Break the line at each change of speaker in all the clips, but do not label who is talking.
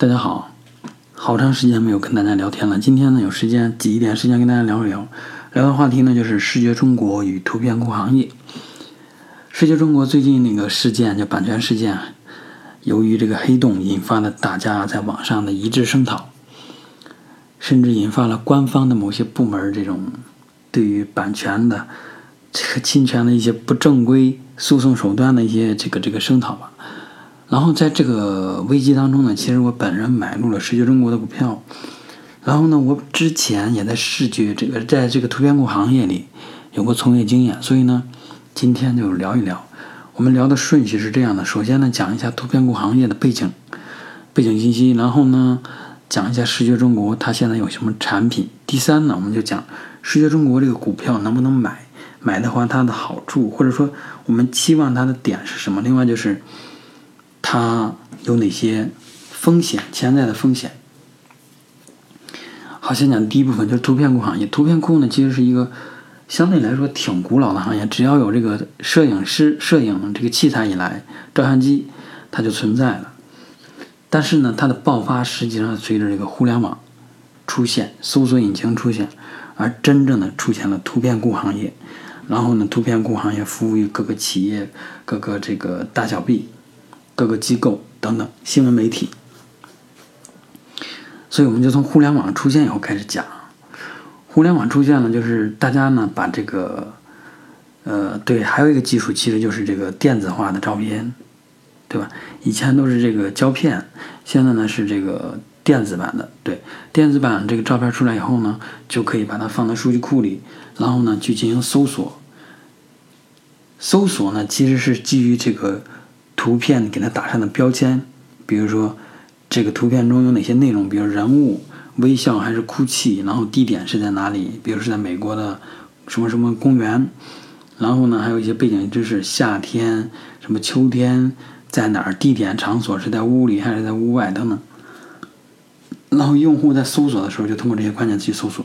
大家好，好长时间没有跟大家聊天了。今天呢，有时间挤一点时间跟大家聊一聊。聊的话题呢，就是视觉中国与图片库行业。视觉中国最近那个事件叫版权事件，由于这个黑洞引发了大家在网上的一致声讨，甚至引发了官方的某些部门这种对于版权的这个侵权的一些不正规诉讼手段的一些这个这个声讨吧。然后在这个危机当中呢，其实我本人买入了视觉中国的股票。然后呢，我之前也在视觉这个在这个图片库行业里有过从业经验，所以呢，今天就聊一聊。我们聊的顺序是这样的：首先呢，讲一下图片库行业的背景、背景信息；然后呢，讲一下视觉中国它现在有什么产品；第三呢，我们就讲视觉中国这个股票能不能买，买的话它的好处，或者说我们期望它的点是什么。另外就是。它有哪些风险？潜在的风险。好，先讲第一部分，就是图片库行业。图片库呢，其实是一个相对来说挺古老的行业。只要有这个摄影师、摄影这个器材以来，照相机它就存在了。但是呢，它的爆发实际上随着这个互联网出现、搜索引擎出现，而真正的出现了图片库行业。然后呢，图片库行业服务于各个企业、各个这个大小 B。各个机构等等新闻媒体，所以我们就从互联网出现以后开始讲。互联网出现了，就是大家呢把这个，呃，对，还有一个技术，其实就是这个电子化的照片，对吧？以前都是这个胶片，现在呢是这个电子版的。对，电子版这个照片出来以后呢，就可以把它放到数据库里，然后呢去进行搜索。搜索呢其实是基于这个。图片给它打上的标签，比如说这个图片中有哪些内容，比如人物微笑还是哭泣，然后地点是在哪里，比如是在美国的什么什么公园，然后呢还有一些背景知识，夏天什么秋天在哪儿，地点场所是在屋里还是在屋外等等。然后用户在搜索的时候就通过这些关键词去搜索，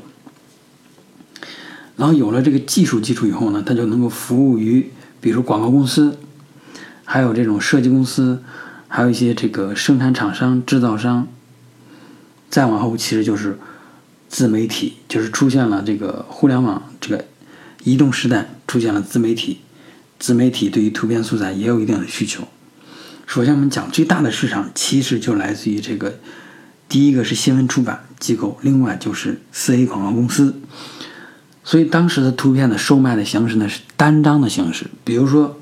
然后有了这个技术基础以后呢，它就能够服务于比如广告公司。还有这种设计公司，还有一些这个生产厂商、制造商。再往后，其实就是自媒体，就是出现了这个互联网这个移动时代，出现了自媒体。自媒体对于图片素材也有一定的需求。首先，我们讲最大的市场，其实就来自于这个第一个是新闻出版机构，另外就是四 A 广告公司。所以，当时的图片的售卖的形式呢是单张的形式，比如说。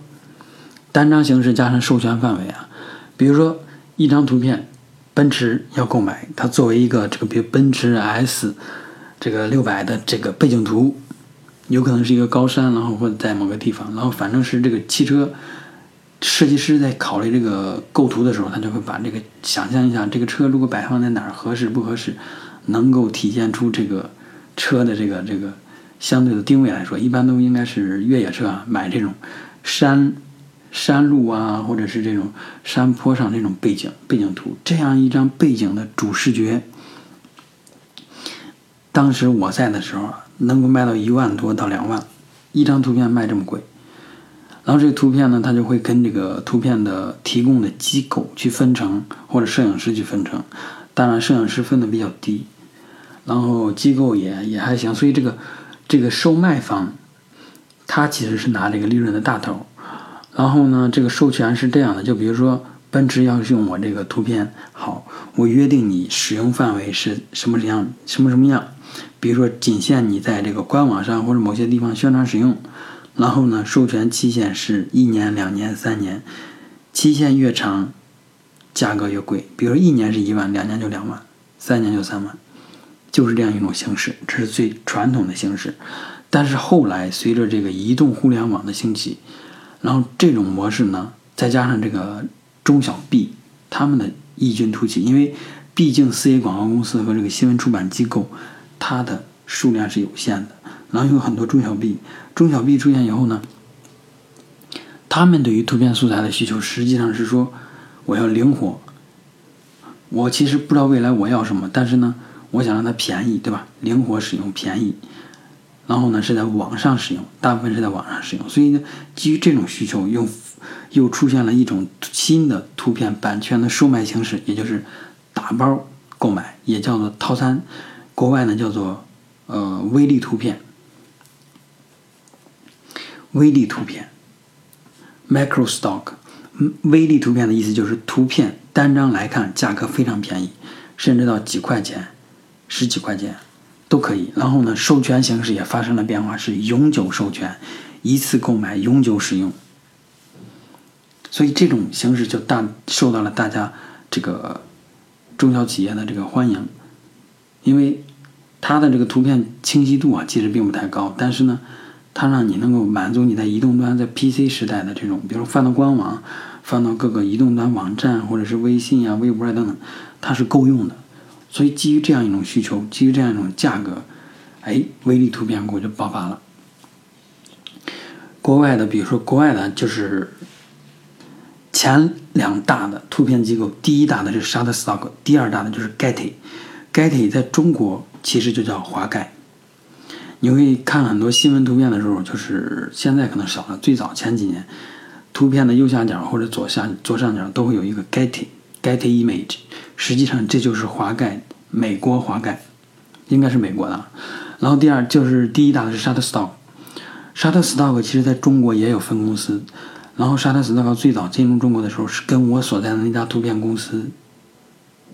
单张形式加上授权范围啊，比如说一张图片，奔驰要购买，它作为一个这个比如奔驰 S 这个六百的这个背景图，有可能是一个高山，然后或者在某个地方，然后反正是这个汽车设计师在考虑这个构图的时候，他就会把这个想象一下这个车如果摆放在哪儿合适不合适，能够体现出这个车的这个这个相对的定位来说，一般都应该是越野车啊，买这种山。山路啊，或者是这种山坡上那种背景背景图，这样一张背景的主视觉，当时我在的时候能够卖到一万多到两万，一张图片卖这么贵。然后这个图片呢，它就会跟这个图片的提供的机构去分成，或者摄影师去分成。当然，摄影师分的比较低，然后机构也也还行。所以这个这个售卖方，他其实是拿这个利润的大头。然后呢，这个授权是这样的，就比如说奔驰要用我这个图片，好，我约定你使用范围是 什么样，什么什么样，比如说仅限你在这个官网上或者某些地方宣传使用。然后呢，授权期限是一年、两年、三年，期限越长，价格越贵。比如一年是一万，两年就两万，三年就三万，就是这样一种形式，这是最传统的形式。但是后来随着这个移动互联网的兴起，然后这种模式呢，再加上这个中小 B 他们的异军突起，因为毕竟四 A 广告公司和这个新闻出版机构，它的数量是有限的。然后有很多中小 B，中小 B 出现以后呢，他们对于图片素材的需求实际上是说，我要灵活。我其实不知道未来我要什么，但是呢，我想让它便宜，对吧？灵活使用，便宜。然后呢，是在网上使用，大部分是在网上使用，所以呢，基于这种需求，又又出现了一种新的图片版权的售卖形式，也就是打包购买，也叫做套餐，国外呢叫做呃微粒图片。微粒图片，micro stock，微粒图片的意思就是图片单张来看价格非常便宜，甚至到几块钱、十几块钱都可以。然后呢，授权形式也发生了变化，是永久授权，一次购买永久使用。所以这种形式就大受到了大家这个中小企业的这个欢迎，因为它的这个图片清晰度啊其实并不太高，但是呢。它让你能够满足你在移动端在 PC 时代的这种，比如放到官网，放到各个移动端网站或者是微信啊、微博啊等等，它是够用的。所以基于这样一种需求，基于这样一种价格，哎，微粒图片库就爆发了。国外的，比如说国外的，就是前两大的图片机构，第一大的是 Shutterstock，第二大的就是 Getty。Getty 在中国其实就叫华盖。你会看很多新闻图片的时候，就是现在可能少了。最早前几年，图片的右下角或者左下左上角都会有一个 Getty Getty Image，实际上这就是华盖，美国华盖，应该是美国的。然后第二就是第一大的是 Shutterstock，Shutterstock 其实在中国也有分公司。然后 shut stock 最早进入中国的时候，是跟我所在的那家图片公司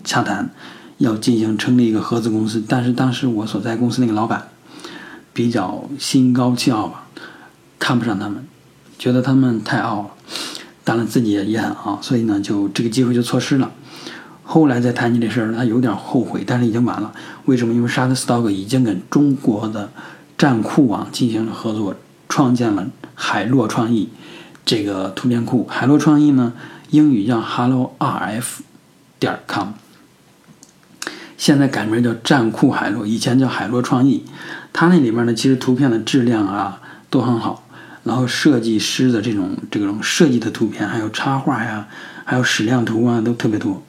洽谈，要进行成立一个合资公司。但是当时我所在公司那个老板。比较心高气傲吧，看不上他们，觉得他们太傲了，当然自己也也很傲，所以呢，就这个机会就错失了。后来再谈起这事儿，他有点后悔，但是已经晚了。为什么？因为 Shutterstock 已经跟中国的站库网进行了合作，创建了海洛创意这个图片库。海洛创意呢，英语叫 Hello RF 点 com，现在改名叫站酷海洛，以前叫海洛创意。它那里面呢，其实图片的质量啊都很好，然后设计师的这种这种设计的图片，还有插画呀，还有矢量图啊，都特别多，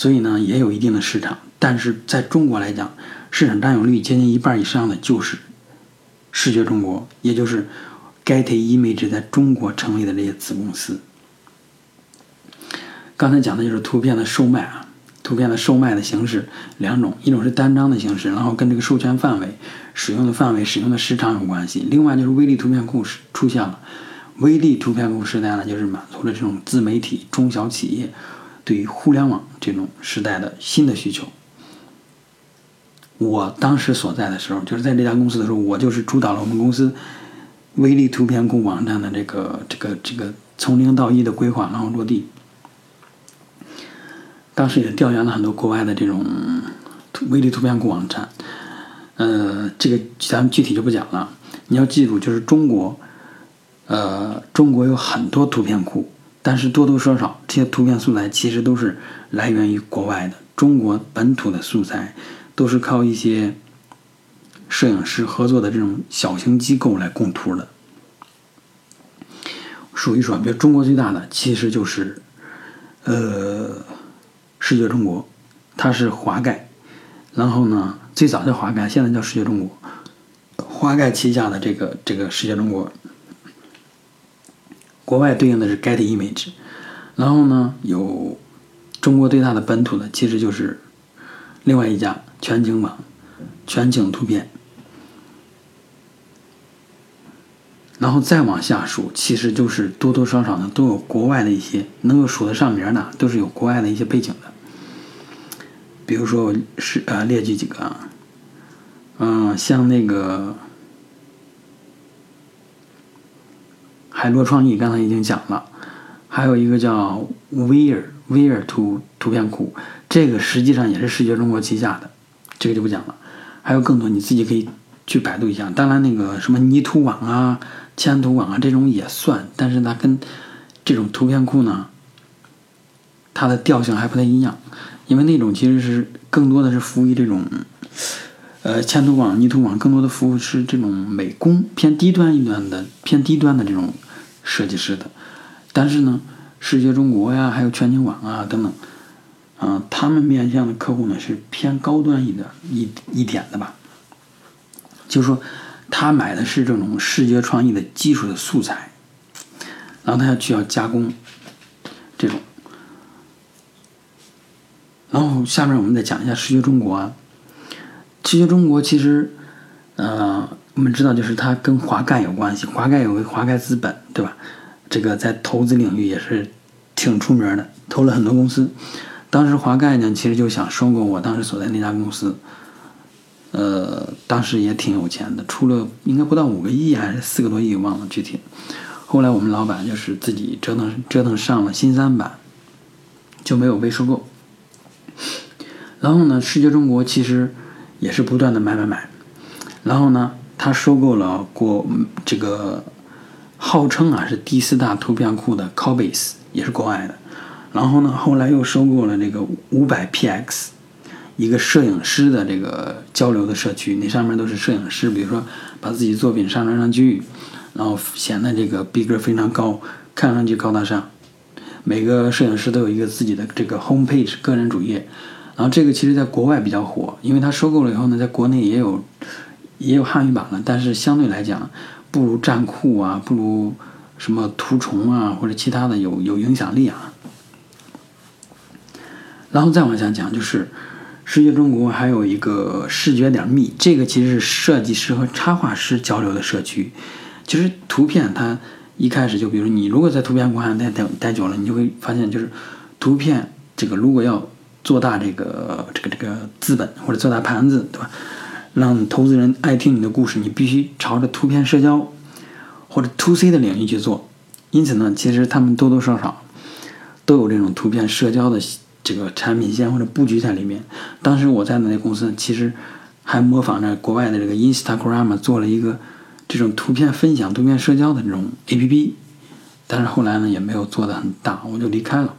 所以呢也有一定的市场。但是在中国来讲，市场占有率接近一半以上的就是视觉中国，也就是 Getty Image 在中国成立的这些子公司。刚才讲的就是图片的售卖啊。图片的售卖的形式两种，一种是单张的形式，然后跟这个授权范围、使用的范围、使用的时长有关系。另外就是微粒图片库是出现了，微粒图片库时代呢，就是满足了这种自媒体、中小企业对于互联网这种时代的新的需求。我当时所在的时候，就是在这家公司的时候，我就是主导了我们公司微粒图片库网站的这个这个这个从零到一的规划，然后落地。当时也调研了很多国外的这种微粒图片库网站，呃，这个咱们具体就不讲了。你要记住，就是中国，呃，中国有很多图片库，但是多多少少这些图片素材其实都是来源于国外的。中国本土的素材都是靠一些摄影师合作的这种小型机构来供图的。数一数，比如中国最大的其实就是，呃。视觉中国，它是华盖，然后呢，最早叫华盖，现在叫视觉中国。华盖旗下的这个这个视觉中国，国外对应的是 Get Image，然后呢，有中国最大的本土的其实就是另外一家全景网，全景图片。然后再往下数，其实就是多多少少呢都有国外的一些能够数得上名的，都是有国外的一些背景的。比如说是呃列举几个啊，嗯，像那个海洛创意，刚才已经讲了，还有一个叫威尔威尔图图片库，这个实际上也是视觉中国旗下的，这个就不讲了。还有更多，你自己可以去百度一下。当然，那个什么泥土网啊。千图网啊，这种也算，但是它跟这种图片库呢，它的调性还不太一样，因为那种其实是更多的是服务于这种，呃，千图网、泥图网更多的服务是这种美工偏低端一端的、偏低端的这种设计师的，但是呢，视觉中国呀，还有全景网啊等等，啊，他们面向的客户呢是偏高端一点一一点的吧，就说。他买的是这种视觉创意的基础的素材，然后他要需要加工这种，然后下面我们再讲一下视觉中国啊。视觉中国其实，呃，我们知道就是它跟华盖有关系，华盖有个华盖资本，对吧？这个在投资领域也是挺出名的，投了很多公司。当时华盖呢，其实就想收购我当时所在那家公司，呃，当时也挺有钱的，出了应该不到五个亿还是四个多亿，忘了具体。后来我们老板就是自己折腾折腾上了新三板，就没有被收购。然后呢，视觉中国其实也是不断的买买买，然后呢，他收购了国这个号称啊是第四大图片库的 Corbase，也是国外的。然后呢，后来又收购了这个五百 PX，一个摄影师的这个交流的社区，那上面都是摄影师，比如说把自己作品上传上去。然后显得这个逼格非常高，看上去高大上。每个摄影师都有一个自己的这个 home page 个人主页。然后这个其实在国外比较火，因为他收购了以后呢，在国内也有也有汉语版了，但是相对来讲不如战酷啊，不如什么图虫啊或者其他的有有影响力啊。然后再往下讲，就是视觉中国还有一个视觉点 me，这个其实是设计师和插画师交流的社区。其实图片它一开始就，比如你如果在图片馆待待待久了，你就会发现，就是图片这个如果要做大这个这个这个资本或者做大盘子，对吧？让投资人爱听你的故事，你必须朝着图片社交或者 to C 的领域去做。因此呢，其实他们多多少少都有这种图片社交的这个产品线或者布局在里面。当时我在的那公司其实还模仿着国外的这个 Instagram 做了一个。这种图片分享、图片社交的这种 A P P，但是后来呢也没有做的很大，我就离开了。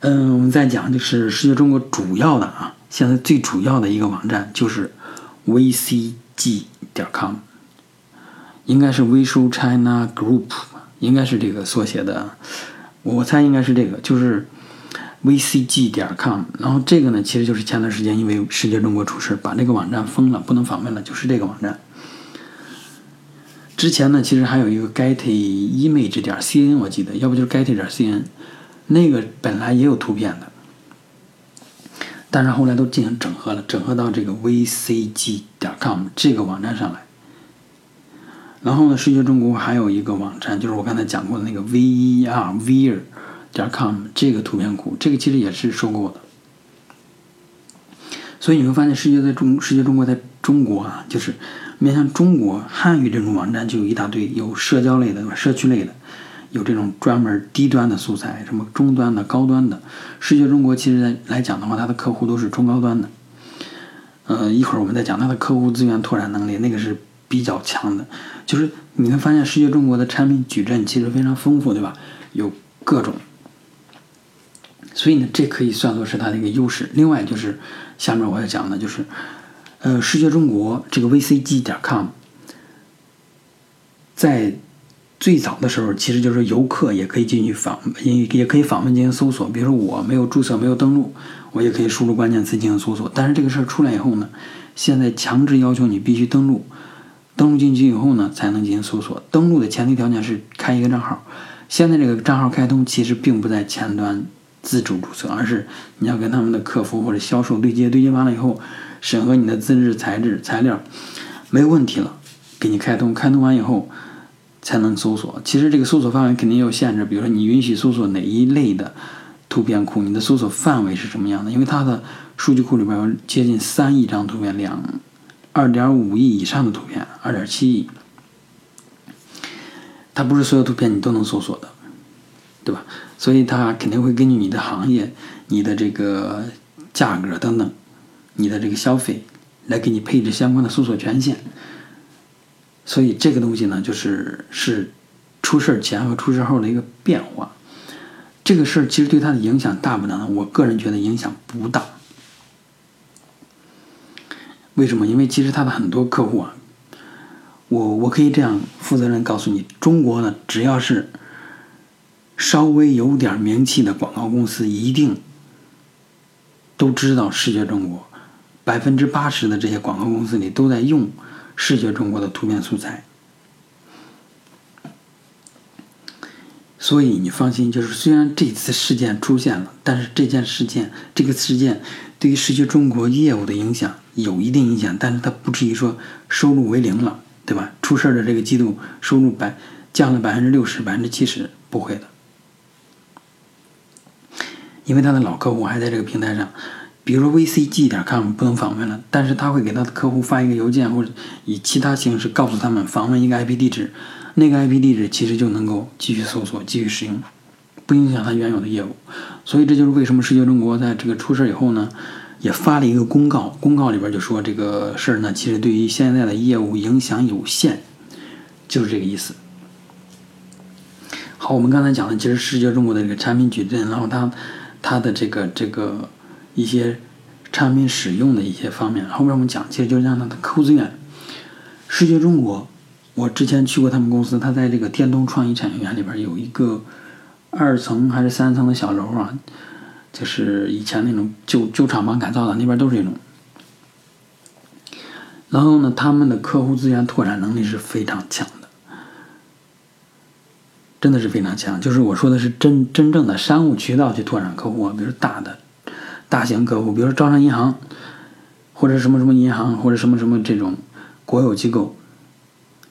嗯，我们再讲就是世界中国主要的啊，现在最主要的一个网站就是 V C G 点 com，应该是 Visual China Group，应该是这个缩写的，我猜应该是这个，就是。vcg 点 com，然后这个呢，其实就是前段时间因为世界中国出事，把这个网站封了，不能访问了，就是这个网站。之前呢，其实还有一个 getimage 点 cn，我记得，要不就是 get 点 cn，那个本来也有图片的，但是后来都进行整合了，整合到这个 vcg 点 com 这个网站上来。然后呢，世界中国还有一个网站，就是我刚才讲过的那个 ver，ver。点 com 这个图片库，这个其实也是收购的，所以你会发现，世界在中世界中国在中国啊，就是面向中国汉语这种网站就有一大堆，有社交类的、社区类的，有这种专门低端的素材，什么中端的、高端的。视觉中国其实来讲的话，它的客户都是中高端的。呃，一会儿我们再讲它的客户资源拓展能力，那个是比较强的。就是你会发现，视觉中国的产品矩阵其实非常丰富，对吧？有各种。所以呢，这可以算作是它的一个优势。另外就是，下面我要讲的就是，呃，视觉中国这个 VCG 点 com，在最早的时候，其实就是游客也可以进去访，也也可以访问进行搜索。比如说我没有注册、没有登录，我也可以输入关键词进行搜索。但是这个事儿出来以后呢，现在强制要求你必须登录，登录进去以后呢，才能进行搜索。登录的前提条件是开一个账号。现在这个账号开通其实并不在前端。自主注册，而是你要跟他们的客服或者销售对接，对接完了以后，审核你的资质、材质、材料，没有问题了，给你开通。开通完以后，才能搜索。其实这个搜索范围肯定有限制，比如说你允许搜索哪一类的图片库，你的搜索范围是什么样的？因为它的数据库里边有接近三亿张图片，两二点五亿以上的图片，二点七亿，它不是所有图片你都能搜索的，对吧？所以它肯定会根据你的行业、你的这个价格等等，你的这个消费，来给你配置相关的搜索权限。所以这个东西呢，就是是出事前和出事后的一个变化。这个事儿其实对它的影响大不大呢？我个人觉得影响不大。为什么？因为其实他的很多客户啊，我我可以这样负责任告诉你，中国呢，只要是。稍微有点名气的广告公司一定都知道视觉中国，百分之八十的这些广告公司里都在用视觉中国的图片素材。所以你放心，就是虽然这次事件出现了，但是这件事件这个事件对于视觉中国业务的影响有一定影响，但是它不至于说收入为零了，对吧？出事儿的这个季度收入百降了百分之六十、百分之七十，不会的，因为他的老客户还在这个平台上。比如说 VCG 点 com 不能访问了，但是他会给他的客户发一个邮件，或者以其他形式告诉他们访问一个 IP 地址，那个 IP 地址其实就能够继续搜索、继续使用，不影响他原有的业务。所以这就是为什么世界中国在这个出事以后呢，也发了一个公告，公告里边就说这个事儿呢，其实对于现在的业务影响有限，就是这个意思。好，我们刚才讲的其实世界中国的这个产品矩阵，然后它它的这个这个。一些产品使用的一些方面，后面我们讲，其实就是让他的客户资源。世界中国，我之前去过他们公司，他在这个电动创意产业园里边有一个二层还是三层的小楼啊，就是以前那种旧旧厂房改造的，那边都是这种。然后呢，他们的客户资源拓展能力是非常强的，真的是非常强。就是我说的是真真正的商务渠道去拓展客户，比如大的。大型客户，比如说招商银行，或者什么什么银行，或者什么什么这种国有机构，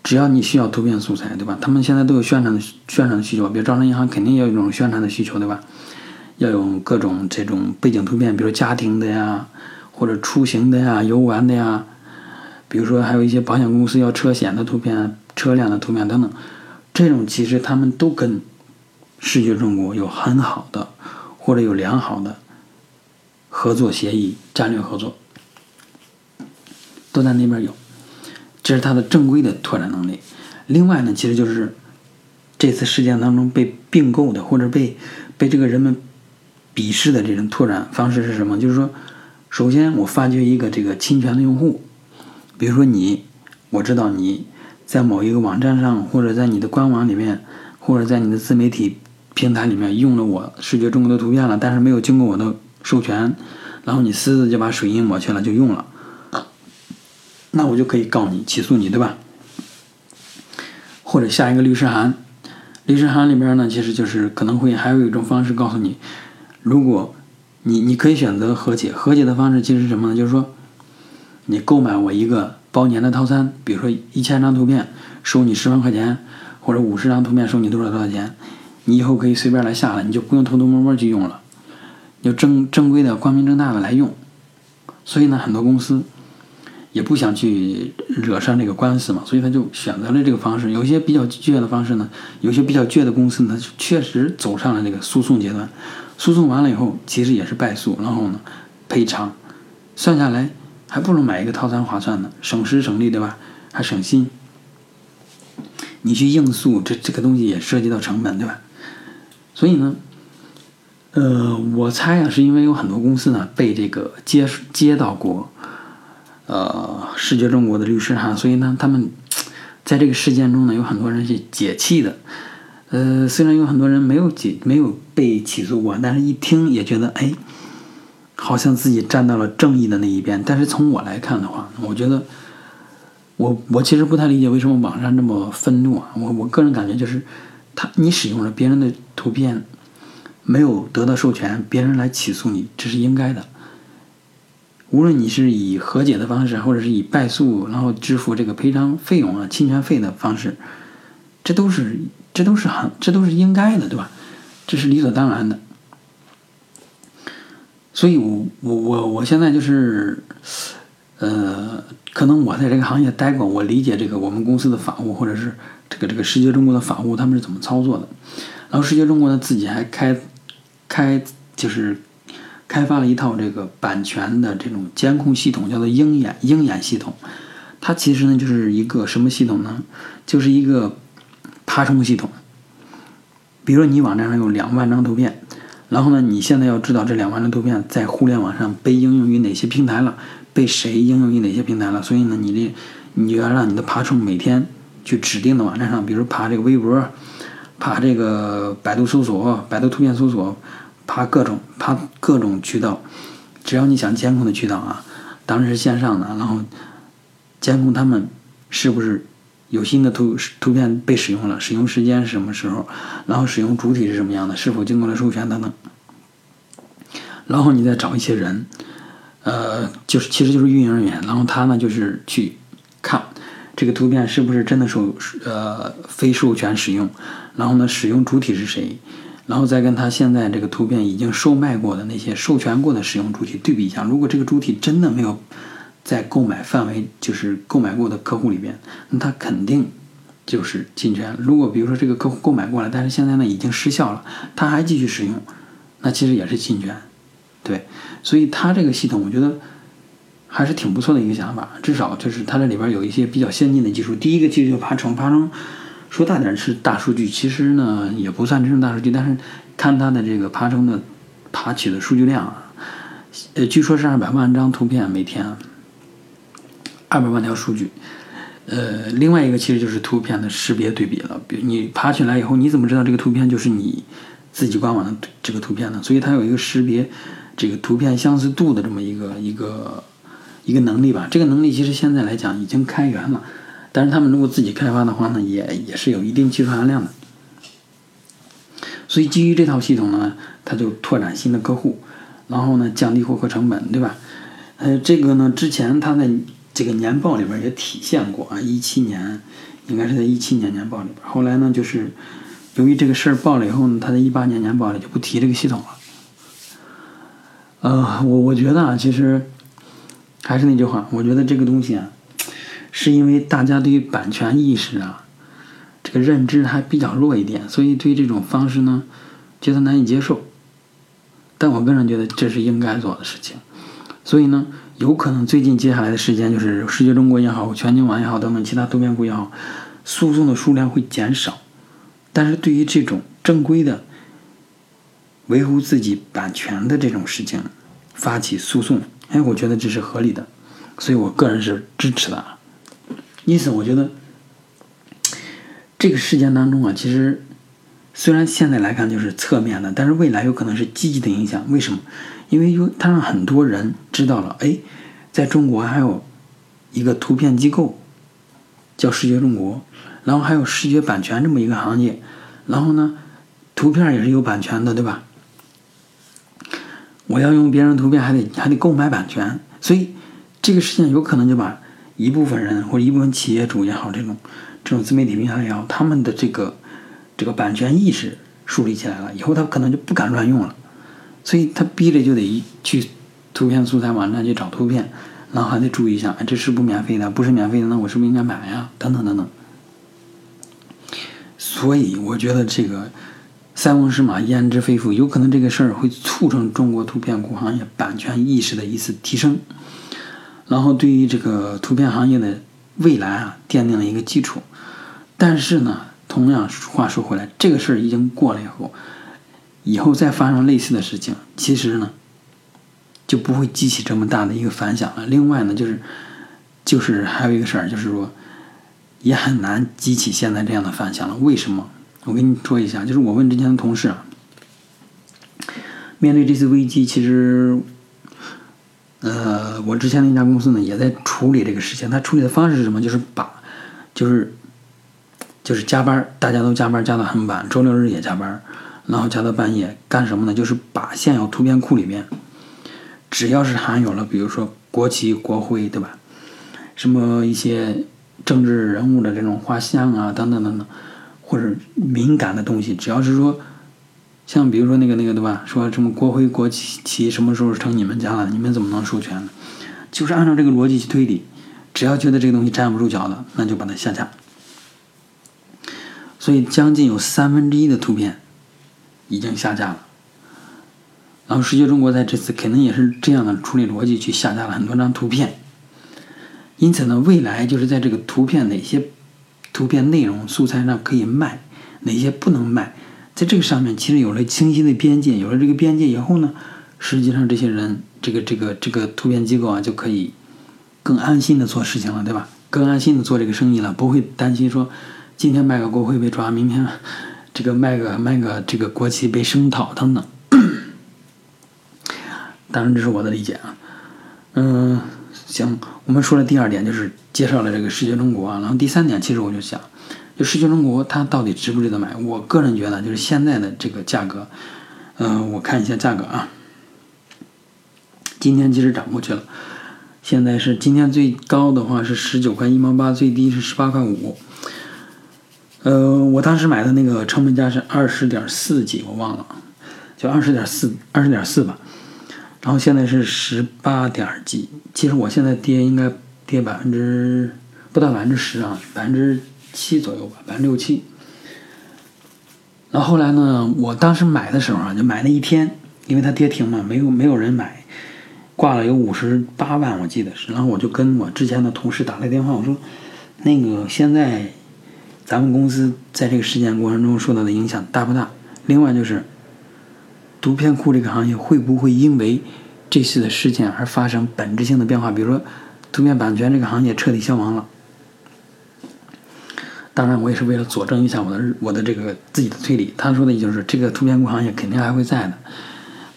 只要你需要图片素材，对吧？他们现在都有宣传的宣传的需求，比如招商银行肯定要有这种宣传的需求，对吧？要有各种这种背景图片，比如家庭的呀，或者出行的呀、游玩的呀，比如说还有一些保险公司要车险的图片、车辆的图片等等，这种其实他们都跟视觉中国有很好的或者有良好的。合作协议、战略合作都在那边有，这是它的正规的拓展能力。另外呢，其实就是这次事件当中被并购的或者被被这个人们鄙视的这种拓展方式是什么？就是说，首先我发掘一个这个侵权的用户，比如说你，我知道你在某一个网站上，或者在你的官网里面，或者在你的自媒体平台里面用了我视觉中国的图片了，但是没有经过我的。授权，然后你私自就把水印抹去了，就用了，那我就可以告你，起诉你，对吧？或者下一个律师函，律师函里边呢，其实就是可能会还有一种方式告诉你，如果你你可以选择和解，和解的方式其实是什么呢？就是说，你购买我一个包年的套餐，比如说一千张图片收你十万块钱，或者五十张图片收你多少多少钱，你以后可以随便来下了，你就不用偷偷摸摸去用了。就正正规的、光明正大的来用，所以呢，很多公司也不想去惹上这个官司嘛，所以他就选择了这个方式。有些比较倔的方式呢，有些比较倔的公司呢，确实走上了这个诉讼阶段。诉讼完了以后，其实也是败诉，然后呢，赔偿，算下来还不如买一个套餐划算呢，省时省力，对吧？还省心。你去应诉，这这个东西也涉及到成本，对吧？所以呢。呃，我猜啊，是因为有很多公司呢被这个接接到过，呃，视觉中国的律师哈，所以呢，他们在这个事件中呢，有很多人是解气的。呃，虽然有很多人没有解没有被起诉过，但是一听也觉得，哎，好像自己站到了正义的那一边。但是从我来看的话，我觉得，我我其实不太理解为什么网上这么愤怒啊。我我个人感觉就是，他你使用了别人的图片。没有得到授权，别人来起诉你，这是应该的。无论你是以和解的方式，或者是以败诉，然后支付这个赔偿费用啊、侵权费的方式，这都是这都是很这都是应该的，对吧？这是理所当然的。所以，我我我我现在就是，呃，可能我在这个行业待过，我理解这个我们公司的法务，或者是这个这个世界中国的法务，他们是怎么操作的。然后，世界中国呢自己还开。开就是开发了一套这个版权的这种监控系统，叫做鹰眼鹰眼系统。它其实呢就是一个什么系统呢？就是一个爬虫系统。比如说你网站上有两万张图片，然后呢你现在要知道这两万张图片在互联网上被应用于哪些平台了，被谁应用于哪些平台了。所以呢你这你就要让你的爬虫每天去指定的网站上，比如爬这个微博，爬这个百度搜索、百度图片搜索。爬各种爬各种渠道，只要你想监控的渠道啊，当然是线上的，然后监控他们是不是有新的图图片被使用了，使用时间是什么时候，然后使用主体是什么样的，是否经过了授权等等。然后你再找一些人，呃，就是其实就是运营人员，然后他呢就是去看这个图片是不是真的授呃非授权使用，然后呢使用主体是谁，然后再跟他现在这个图片已经售卖过的那些授权过的使用主体对比一下，如果这个主体真的没有。在购买范围就是购买过的客户里边，那他肯定就是侵权。如果比如说这个客户购买过了，但是现在呢已经失效了，他还继续使用，那其实也是侵权。对，所以他这个系统我觉得还是挺不错的一个想法，至少就是它这里边有一些比较先进的技术。第一个技术就爬虫，爬虫说大点是大数据，其实呢也不算真正大数据，但是看它的这个爬虫的爬取的数据量啊，呃，据说是二百万张图片每天。二百万条数据，呃，另外一个其实就是图片的识别对比了。比如你爬起来以后，你怎么知道这个图片就是你自己官网的这个图片呢？所以它有一个识别这个图片相似度的这么一个一个一个能力吧。这个能力其实现在来讲已经开源了，但是他们如果自己开发的话呢，也也是有一定技术含量的。所以基于这套系统呢，它就拓展新的客户，然后呢降低获客成本，对吧？呃，这个呢之前它在这个年报里边也体现过啊，一七年应该是在一七年年报里边。后来呢，就是由于这个事儿报了以后呢，他在一八年年报里就不提这个系统了。呃，我我觉得啊，其实还是那句话，我觉得这个东西啊，是因为大家对于版权意识啊，这个认知还比较弱一点，所以对这种方式呢，觉得难以接受。但我个人觉得这是应该做的事情，所以呢。有可能最近接下来的时间，就是世界中国也好，全球网也好，等等其他图片库也好，诉讼的数量会减少。但是对于这种正规的维护自己版权的这种事情，发起诉讼，哎，我觉得这是合理的，所以我个人是支持的。因此，我觉得这个事件当中啊，其实虽然现在来看就是侧面的，但是未来有可能是积极的影响。为什么？因为有他让很多人知道了，哎，在中国还有一个图片机构叫视觉中国，然后还有视觉版权这么一个行业，然后呢，图片也是有版权的，对吧？我要用别人图片，还得还得购买版权，所以这个事情有可能就把一部分人或者一部分企业主也好，这种这种自媒体平台也好，他们的这个这个版权意识树立起来了，以后他可能就不敢乱用了。所以他逼着就得去图片素材网站去找图片，然后还得注意一下，哎这是不免费的，不是免费的，那我是不是应该买呀？等等等等。所以我觉得这个塞翁失马焉知非福，有可能这个事儿会促成中国图片库行业版权意识的一次提升，然后对于这个图片行业的未来啊奠定了一个基础。但是呢，同样话说回来，这个事儿已经过了以后。以后再发生类似的事情，其实呢，就不会激起这么大的一个反响了。另外呢，就是，就是还有一个事儿，就是说，也很难激起现在这样的反响了。为什么？我跟你说一下，就是我问之前的同事啊，面对这次危机，其实，呃，我之前那家公司呢，也在处理这个事情。他处理的方式是什么？就是把，就是，就是加班，大家都加班加到很晚，周六日也加班。然后加到半夜干什么呢？就是把现有图片库里面，只要是含有了，比如说国旗、国徽，对吧？什么一些政治人物的这种画像啊，等等等等，或者敏感的东西，只要是说，像比如说那个那个，对吧？说什么国徽、国旗旗什么时候成你们家了？你们怎么能授权呢？就是按照这个逻辑去推理，只要觉得这个东西站不住脚了，那就把它下架。所以将近有三分之一的图片。已经下架了，然后世界中国在这次肯定也是这样的处理逻辑去下架了很多张图片，因此呢，未来就是在这个图片哪些图片内容素材上可以卖，哪些不能卖，在这个上面其实有了清晰的边界，有了这个边界以后呢，实际上这些人这个这个这个图片机构啊就可以更安心的做事情了，对吧？更安心的做这个生意了，不会担心说今天卖个国徽被抓，明天。这个卖个卖个这个国旗被声讨等等，当然这是我的理解啊，嗯，行，我们说了第二点，就是介绍了这个视觉中国啊。然后第三点，其实我就想，就视觉中国它到底值不值得买？我个人觉得，就是现在的这个价格，嗯，我看一下价格啊。今天其实涨过去了，现在是今天最高的话是十九块一毛八，最低是十八块五。呃，我当时买的那个成本价是二十点四几，我忘了，就二十点四，二十点四吧。然后现在是十八点几，其实我现在跌应该跌百分之不到百分之十啊，百分之七左右吧，百分之六七。然后后来呢，我当时买的时候啊，就买那一天，因为它跌停嘛，没有没有人买，挂了有五十八万，我记得是。然后我就跟我之前的同事打了电话，我说，那个现在咱们公司在这个事件过程中受到的影响大不大？另外就是。图片库这个行业会不会因为这次的事件而发生本质性的变化？比如说，图片版权这个行业彻底消亡了。当然，我也是为了佐证一下我的我的这个自己的推理。他说的也就是这个图片库行业肯定还会在的，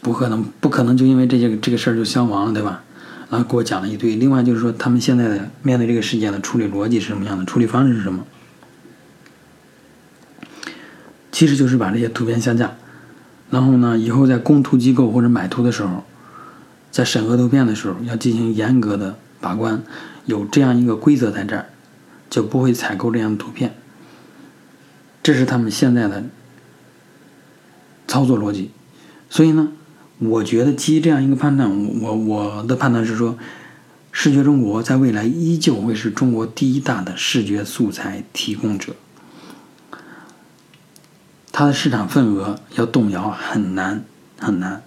不可能不可能就因为这些这个事儿就消亡了，对吧？然后给我讲了一堆。另外就是说，他们现在的面对这个事件的处理逻辑是什么样的？处理方式是什么？其实就是把这些图片下架。然后呢，以后在供图机构或者买图的时候，在审核图片的时候要进行严格的把关，有这样一个规则在这儿，就不会采购这样的图片。这是他们现在的操作逻辑。所以呢，我觉得基于这样一个判断，我我的判断是说，视觉中国在未来依旧会是中国第一大的视觉素材提供者。它的市场份额要动摇很难很难，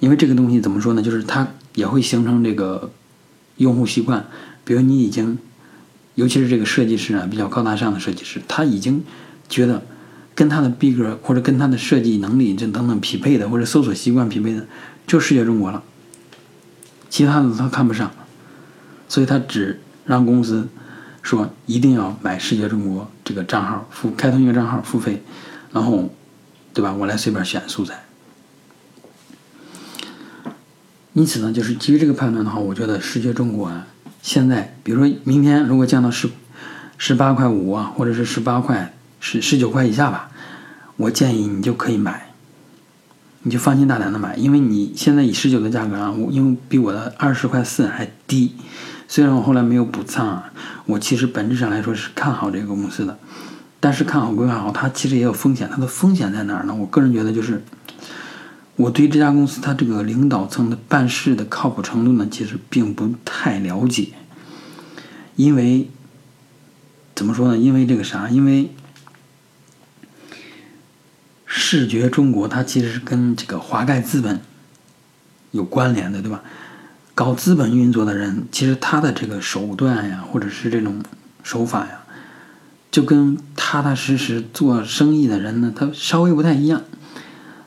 因为这个东西怎么说呢？就是它也会形成这个用户习惯。比如你已经，尤其是这个设计师啊，比较高大上的设计师，他已经觉得跟他的逼格或者跟他的设计能力这等等匹配的，或者搜索习惯匹配的，就视觉中国了，其他的他看不上，所以他只让公司。说一定要买视觉中国这个账号付开通一个账号付费，然后，对吧？我来随便选素材。因此呢，就是基于这个判断的话，我觉得视觉中国啊，现在比如说明天如果降到十十八块五啊，或者是十八块十十九块以下吧，我建议你就可以买，你就放心大胆的买，因为你现在以十九的价格啊，我因为比我的二十块四还低。虽然我后来没有补仓啊，我其实本质上来说是看好这个公司的，但是看好归看好，它其实也有风险。它的风险在哪儿呢？我个人觉得就是，我对这家公司它这个领导层的办事的靠谱程度呢，其实并不太了解。因为怎么说呢？因为这个啥？因为视觉中国它其实是跟这个华盖资本有关联的，对吧？搞资本运作的人，其实他的这个手段呀，或者是这种手法呀，就跟踏踏实实做生意的人呢，他稍微不太一样。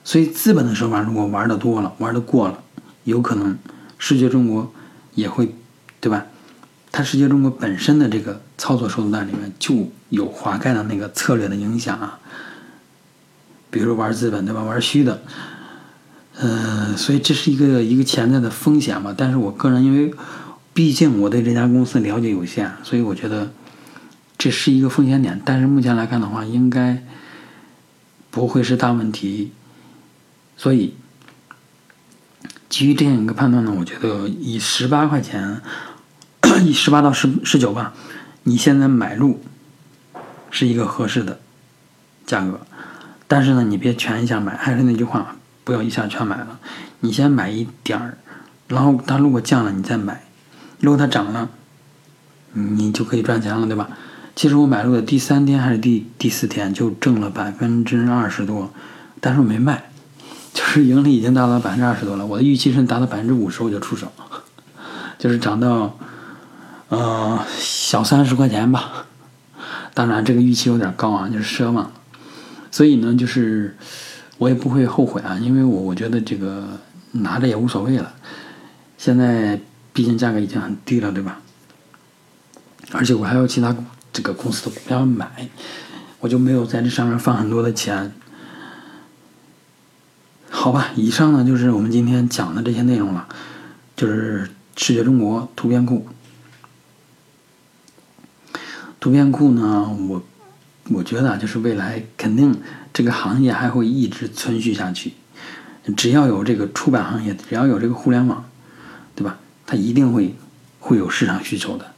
所以资本的手法如果玩的多了，玩的过了，有可能世界中国也会，对吧？它世界中国本身的这个操作手段里面就有华盖的那个策略的影响啊，比如玩资本，对吧？玩虚的。呃，所以这是一个一个潜在的风险嘛。但是我个人因为，毕竟我对这家公司了解有限，所以我觉得这是一个风险点。但是目前来看的话，应该不会是大问题。所以基于这样一个判断呢，我觉得以十八块钱，以十八到十十九吧，你现在买入是一个合适的价格。但是呢，你别全一下买，还是那句话。不要一下全买了，你先买一点儿，然后它如果降了，你再买；如果它涨了，你就可以赚钱了，对吧？其实我买入的第三天还是第第四天就挣了百分之二十多，但是我没卖，是 盈利已经达到百分之二十多了。我的预期是达到百分之五十我就出手，就是涨到呃小三十块钱吧。当然这个预期有点高啊，就是奢望。所以呢，就是。我也不会后悔啊，因为我我觉得这个拿着也无所谓了。现在毕竟价格已经很低了，对吧？而且我还有其他这个公司的股票买，我就没有在这上面放很多的钱。好吧，以上呢就是我们今天讲的这些内容了。就是视觉中国图片库。图片库呢，我我觉得就是未来肯定这个行业还会一直存续下去。只要有这个出版行业，只要有这个互联网，对吧？它一定会会有市场需求的。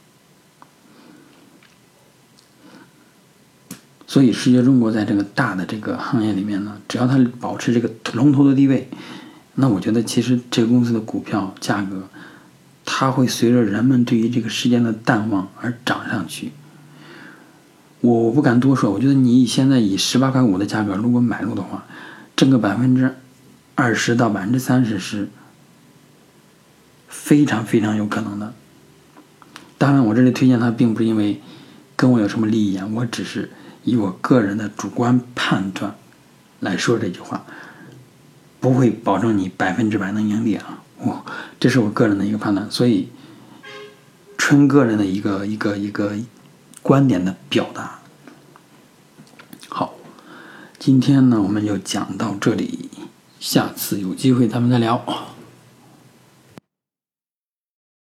所以，世界中国在这个大的这个行业里面呢，只要它保持这个龙头的地位，那我觉得其实这个公司的股票价格，它会随着人们对于这个时间的淡忘而涨上去。我不敢多说，我觉得你现在以十八块五的价格如果买入的话，挣个百分之二十到百分之三十是非常非常有可能的。当然，我这里推荐它，并不是因为跟我有什么利益啊，我只是以我个人的主观判断来说这句话，不会保证你百分之百能盈利啊。我这是我个人的一个判断，所以纯个人的一个一个一个。观点的表达。好，今天呢我们就讲到这里，下次有机会咱们再聊。